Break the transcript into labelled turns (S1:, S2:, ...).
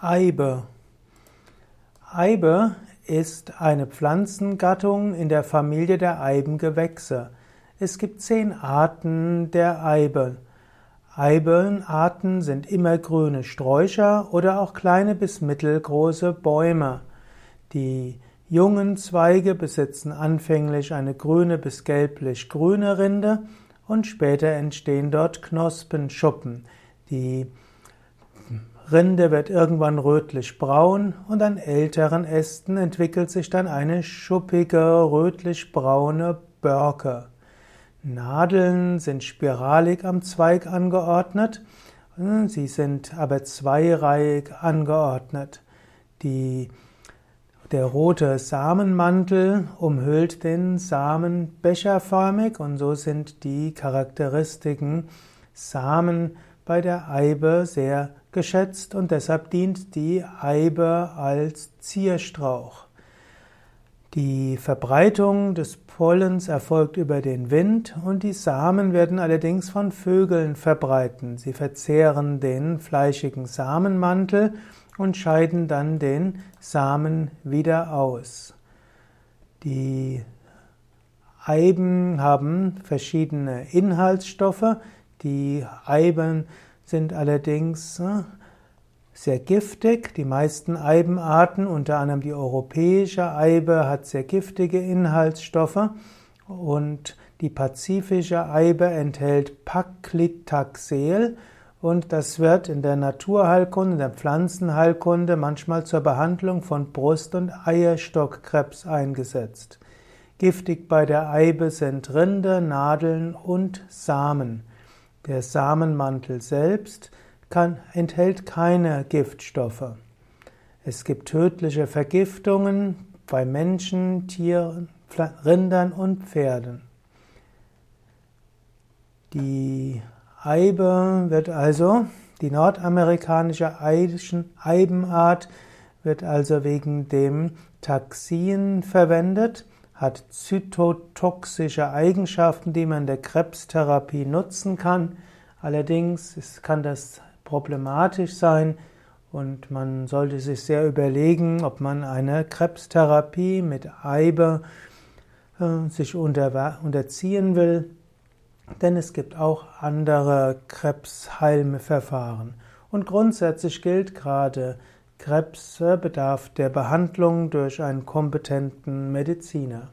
S1: Eibe. Eibe ist eine Pflanzengattung in der Familie der Eibengewächse. Es gibt zehn Arten der Eibe. Eibenarten sind immergrüne Sträucher oder auch kleine bis mittelgroße Bäume. Die jungen Zweige besitzen anfänglich eine grüne bis gelblich-grüne Rinde und später entstehen dort Knospenschuppen. Die Rinde wird irgendwann rötlich-braun und an älteren Ästen entwickelt sich dann eine schuppige rötlich-braune Borke. Nadeln sind spiralig am Zweig angeordnet, sie sind aber zweireihig angeordnet. Die, der rote Samenmantel umhüllt den Samen becherförmig und so sind die charakteristischen Samen bei der Eibe sehr geschätzt und deshalb dient die Eibe als Zierstrauch. Die Verbreitung des Pollens erfolgt über den Wind und die Samen werden allerdings von Vögeln verbreiten. Sie verzehren den fleischigen Samenmantel und scheiden dann den Samen wieder aus. Die Eiben haben verschiedene Inhaltsstoffe, die Eiben sind allerdings äh, sehr giftig. Die meisten Eibenarten, unter anderem die europäische Eibe, hat sehr giftige Inhaltsstoffe und die pazifische Eibe enthält Paclitaxel und das wird in der Naturheilkunde, in der Pflanzenheilkunde manchmal zur Behandlung von Brust- und Eierstockkrebs eingesetzt. Giftig bei der Eibe sind Rinde, Nadeln und Samen. Der Samenmantel selbst kann, enthält keine Giftstoffe. Es gibt tödliche Vergiftungen bei Menschen, Tieren, Rindern und Pferden. Die Eibe wird also, die nordamerikanische Eibenart wird also wegen dem Taxin verwendet hat zytotoxische Eigenschaften, die man in der Krebstherapie nutzen kann. Allerdings kann das problematisch sein und man sollte sich sehr überlegen, ob man eine Krebstherapie mit Eibe äh, sich unter, unterziehen will, denn es gibt auch andere Krebsheilverfahren. Und grundsätzlich gilt gerade, Krebs bedarf der Behandlung durch einen kompetenten Mediziner.